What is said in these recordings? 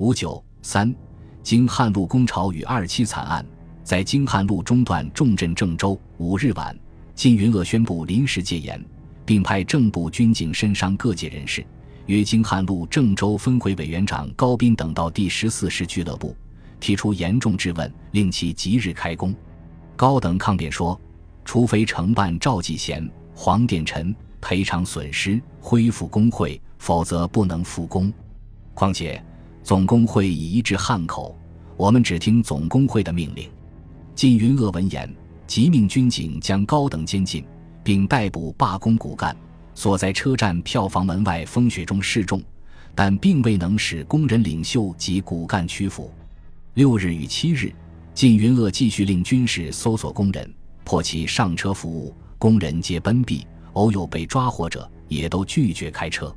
五九三，京汉路攻朝与二七惨案，在京汉路中段重镇郑州。五日晚，金云鄂宣布临时戒严，并派正部军警深商各界人士，约京汉路郑州分会委员长高斌等到第十四师俱乐部，提出严重质问，令其即日开工。高等抗辩说，除非承办赵继贤、黄殿臣赔偿损失、恢复工会，否则不能复工。况且。总工会已移至汉口，我们只听总工会的命令。靳云鄂闻言，即命军警将高等监禁，并逮捕罢工骨干，锁在车站票房门外风雪中示众，但并未能使工人领袖及骨干屈服。六日与七日，靳云鄂继续令军士搜索工人，迫其上车服务，工人皆奔避，偶有被抓获者，也都拒绝开车。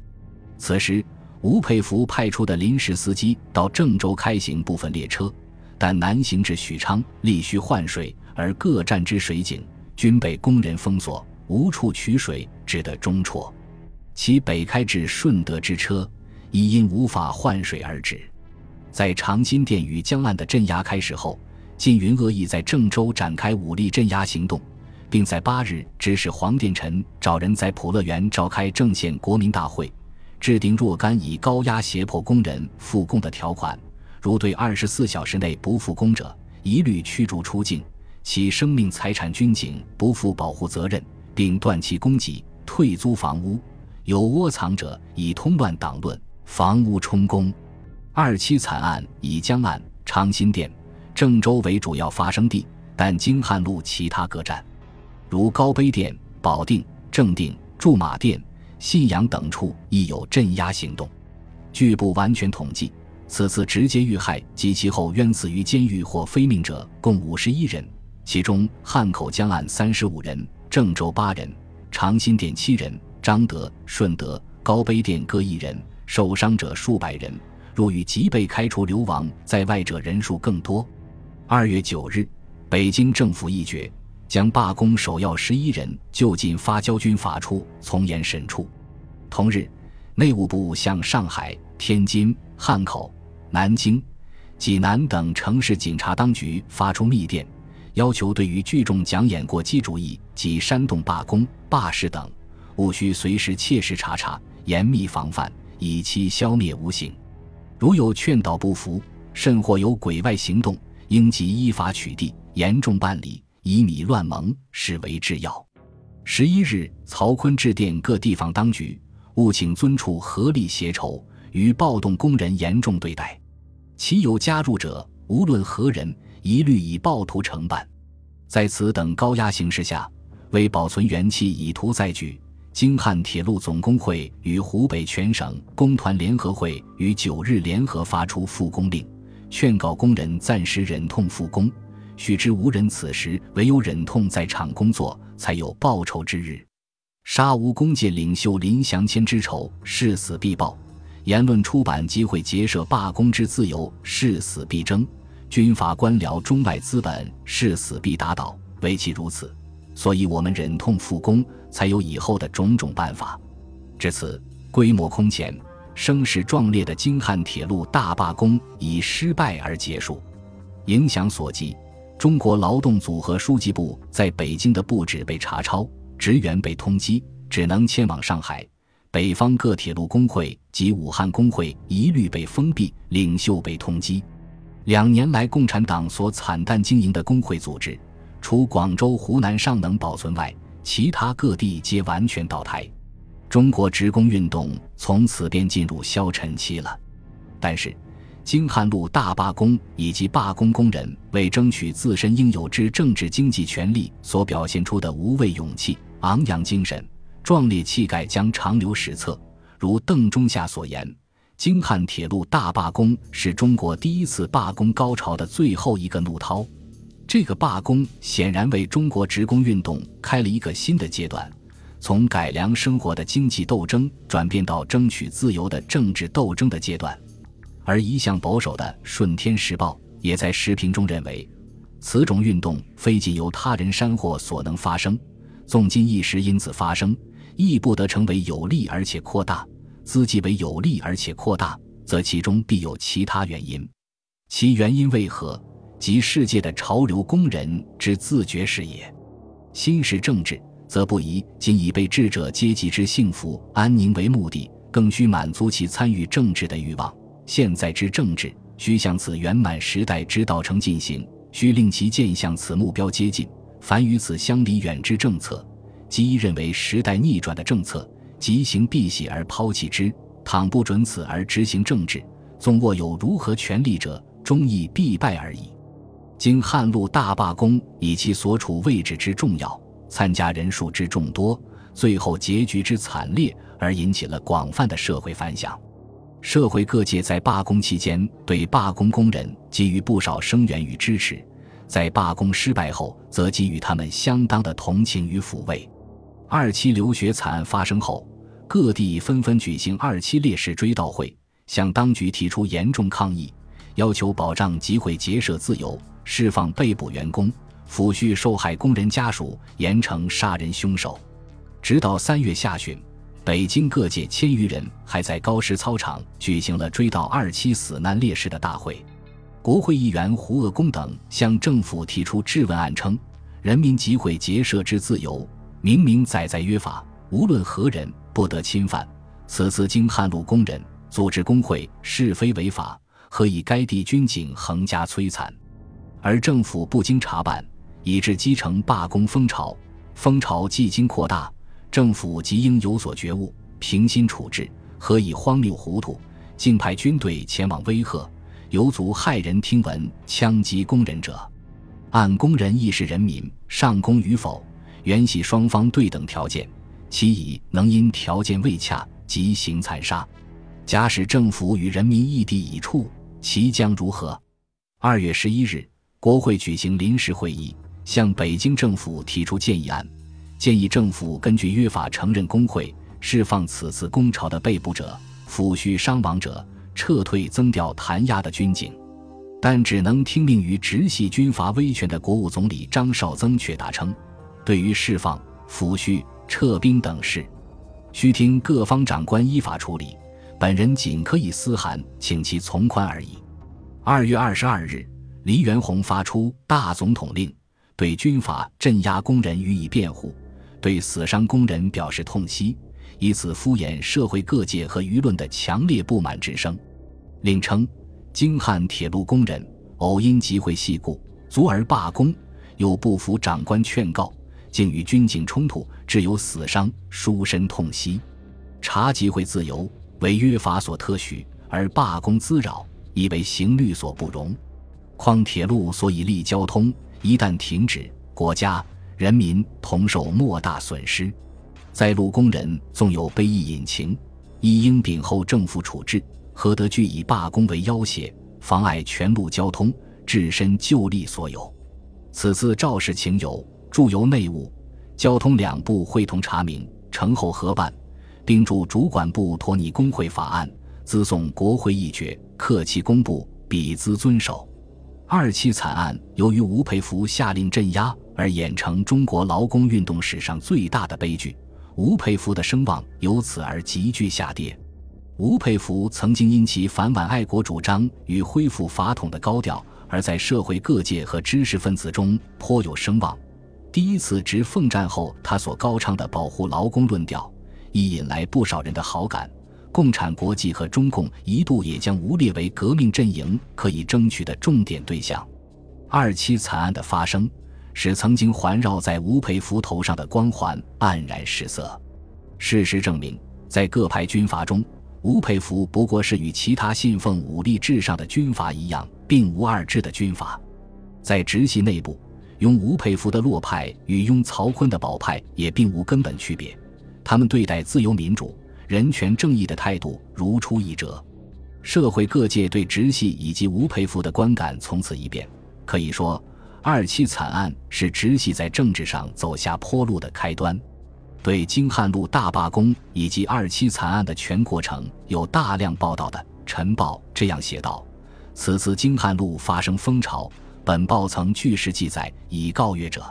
此时。吴佩孚派出的临时司机到郑州开行部分列车，但南行至许昌力需换水，而各站之水井均被工人封锁，无处取水，只得中辍。其北开至顺德之车，亦因无法换水而止。在长辛店与江岸的镇压开始后，靳云恶意在郑州展开武力镇压行动，并在八日指使黄殿臣找人在普乐园召开郑县国民大会。制定若干以高压胁迫工人复工的条款，如对二十四小时内不复工者，一律驱逐出境，其生命财产军警不负保护责任，并断其供给，退租房屋，有窝藏者以通乱党论，房屋充公。二七惨案以江岸、长辛店、郑州为主要发生地，但京汉路其他各站，如高碑店、保定、正定、驻马店。信阳等处亦有镇压行动，据不完全统计，此次直接遇害及其后冤死于监狱或非命者共五十一人，其中汉口江岸三十五人，郑州八人，长辛店七人，张德、顺德、高碑店各一人，受伤者数百人，入狱即被开除流亡在外者人数更多。二月九日，北京政府议决。将罢工首要十一人就近发交军法处从严审处。同日，内务部向上海、天津、汉口、南京、济南等城市警察当局发出密电，要求对于聚众讲演过激主义及煽动罢工、罢市等，务需随时切实查查，严密防范，以期消灭无形。如有劝导不服，甚或有鬼外行动，应即依法取缔，严重办理。以米乱盟，视为制要。十一日，曹锟致电各地方当局，务请尊处合力协筹，与暴动工人严重对待。其有加入者，无论何人，一律以暴徒承办。在此等高压形势下，为保存元气，以图再举，京汉铁路总工会与湖北全省工团联合会于九日联合发出复工令，劝告工人暂时忍痛复工。须知无人此时唯有忍痛在场工作，才有报仇之日。杀无功界领袖林祥谦之仇，誓死必报；言论出版机会结社罢工之自由，誓死必争；军阀官僚中外资本，誓死必打倒。唯其如此，所以我们忍痛复工，才有以后的种种办法。至此，规模空前、声势壮烈的京汉铁路大罢工以失败而结束。影响所及。中国劳动组合书记部在北京的布置被查抄，职员被通缉，只能迁往上海。北方各铁路工会及武汉工会一律被封闭，领袖被通缉。两年来，共产党所惨淡经营的工会组织，除广州、湖南尚能保存外，其他各地皆完全倒台。中国职工运动从此便进入消沉期了。但是。京汉路大罢工以及罢工工人为争取自身应有之政治经济权利所表现出的无畏勇气、昂扬精神、壮烈气概，将长留史册。如邓中夏所言：“京汉铁路大罢工是中国第一次罢工高潮的最后一个怒涛。”这个罢工显然为中国职工运动开了一个新的阶段，从改良生活的经济斗争转变到争取自由的政治斗争的阶段。而一向保守的《顺天时报》也在时评中认为，此种运动非仅由他人煽惑所能发生，纵今一时因此发生，亦不得成为有利而且扩大，资即为有利而且扩大，则其中必有其他原因。其原因为何？即世界的潮流工人之自觉是也。新式政治，则不宜仅以被治者阶级之幸福安宁为目的，更需满足其参与政治的欲望。现在之政治，需向此圆满时代之道程进行，需令其渐向此目标接近。凡与此相离远之政策，即认为时代逆转的政策，即行避喜而抛弃之。倘不准此而执行政治，纵握有如何权力者，终亦必败而已。经汉路大罢工以其所处位置之重要、参加人数之众多、最后结局之惨烈，而引起了广泛的社会反响。社会各界在罢工期间对罢工工人给予不少声援与支持，在罢工失败后，则给予他们相当的同情与抚慰。二七流血惨案发生后，各地纷纷举行二七烈士追悼会，向当局提出严重抗议，要求保障集会结社自由。释放被捕员工，抚恤受害工人家属，严惩杀人凶手。直到三月下旬，北京各界千余人还在高师操场举行了追悼二七死难烈士的大会。国会议员胡鄂公等向政府提出质问案称：“人民集会结社之自由，明明载在约法，无论何人不得侵犯。此次经汉路工人组织工会，是非违法，何以该地军警横加摧残？”而政府不经查办，以致基层罢工风潮。风潮既经扩大，政府即应有所觉悟，平心处置，何以荒谬糊涂，竟派军队前往威吓，有足骇人听闻，枪击工人者？按工人亦是人民，上工与否，原系双方对等条件，其以能因条件未洽即行残杀，假使政府与人民异地已处，其将如何？二月十一日。国会举行临时会议，向北京政府提出建议案，建议政府根据约法承认工会，释放此次工潮的被捕者，抚恤伤亡者，撤退增调弹压的军警。但只能听命于直系军阀威权的国务总理张绍曾却答称，对于释放、抚恤、撤兵等事，需听各方长官依法处理，本人仅可以私函请其从宽而已。二月二十二日。黎元洪发出大总统令，对军阀镇压工人予以辩护，对死伤工人表示痛惜，以此敷衍社会各界和舆论的强烈不满之声。另称，京汉铁路工人偶因集会系故，卒而罢工，又不服长官劝告，竟与军警冲突，致有死伤，殊深痛惜。查集会自由为约法所特许，而罢工滋扰，亦为刑律所不容。况铁路所以利交通，一旦停止，国家人民同受莫大损失。在路工人纵有悲意隐情，亦应禀后政府处置。何得据以罢工为要挟，妨碍全路交通，置身就利所有？此次肇事情由，驻由内务、交通两部会同查明，成后核办，并驻主管部托拟工会法案，自送国会议决，克其公布，彼兹遵守。二七惨案由于吴佩孚下令镇压而演成中国劳工运动史上最大的悲剧，吴佩孚的声望由此而急剧下跌。吴佩孚曾经因其反皖爱国主张与恢复法统的高调，而在社会各界和知识分子中颇有声望。第一次执奉战后，他所高唱的保护劳工论调，亦引来不少人的好感。共产国际和中共一度也将吴列为革命阵营可以争取的重点对象。二七惨案的发生，使曾经环绕在吴佩孚头上的光环黯然失色。事实证明，在各派军阀中，吴佩孚不过是与其他信奉武力至上的军阀一样，并无二致的军阀。在直系内部，拥吴佩孚的洛派与拥曹锟的保派也并无根本区别，他们对待自由民主。人权正义的态度如出一辙，社会各界对直系以及吴佩孚的观感从此一变。可以说，二七惨案是直系在政治上走下坡路的开端。对京汉路大罢工以及二七惨案的全过程有大量报道的《晨报》这样写道：“此次京汉路发生风潮，本报曾据实记载，以告阅者。”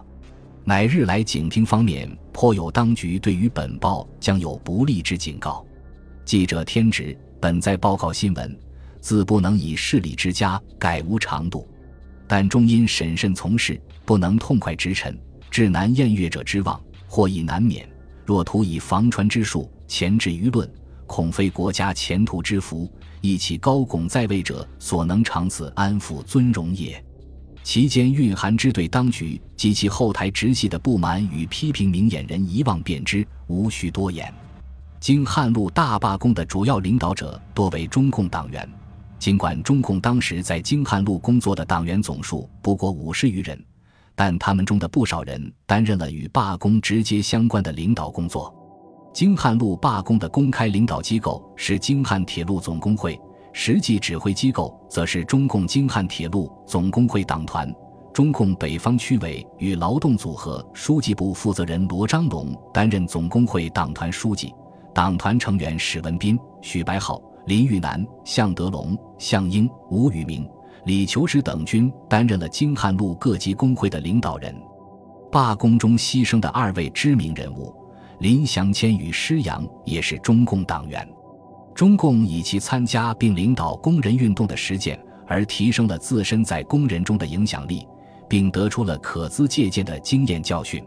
乃日来警听方面颇有当局对于本报将有不利之警告。记者天职本在报告新闻，自不能以势力之家，改无长度。但终因审慎从事，不能痛快直陈，致难验阅者之望，或亦难免。若图以防传之术，钳制舆论，恐非国家前途之福，亦其高拱在位者所能长此安抚尊荣也。其间蕴含之对当局及其后台直系的不满与批评，明眼人一望便知，无需多言。经汉路大罢工的主要领导者多为中共党员。尽管中共当时在京汉路工作的党员总数不过五十余人，但他们中的不少人担任了与罢工直接相关的领导工作。京汉路罢工的公开领导机构是京汉铁路总工会，实际指挥机构则是中共京汉铁路总工会党团。中共北方区委与劳动组合书记部负责人罗章龙担任总工会党团书记，党团成员史文斌、许白浩。林玉南、向德龙、项英、吴宇明、李求实等军担任了京汉路各级工会的领导人。罢工中牺牲的二位知名人物林祥谦与施洋也是中共党员。中共以其参加并领导工人运动的实践，而提升了自身在工人中的影响力，并得出了可资借鉴的经验教训。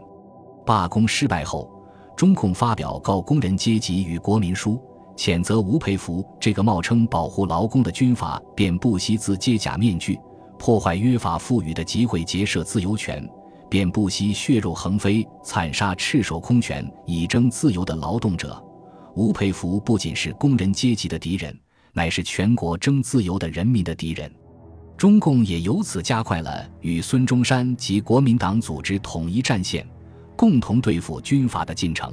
罢工失败后，中共发表《告工人阶级与国民书》。谴责吴佩孚这个冒称保护劳工的军阀，便不惜自揭假面具，破坏约法赋予的集会结社自由权，便不惜血肉横飞，惨杀赤手空拳以争自由的劳动者。吴佩孚不仅是工人阶级的敌人，乃是全国争自由的人民的敌人。中共也由此加快了与孙中山及国民党组织统一战线，共同对付军阀的进程。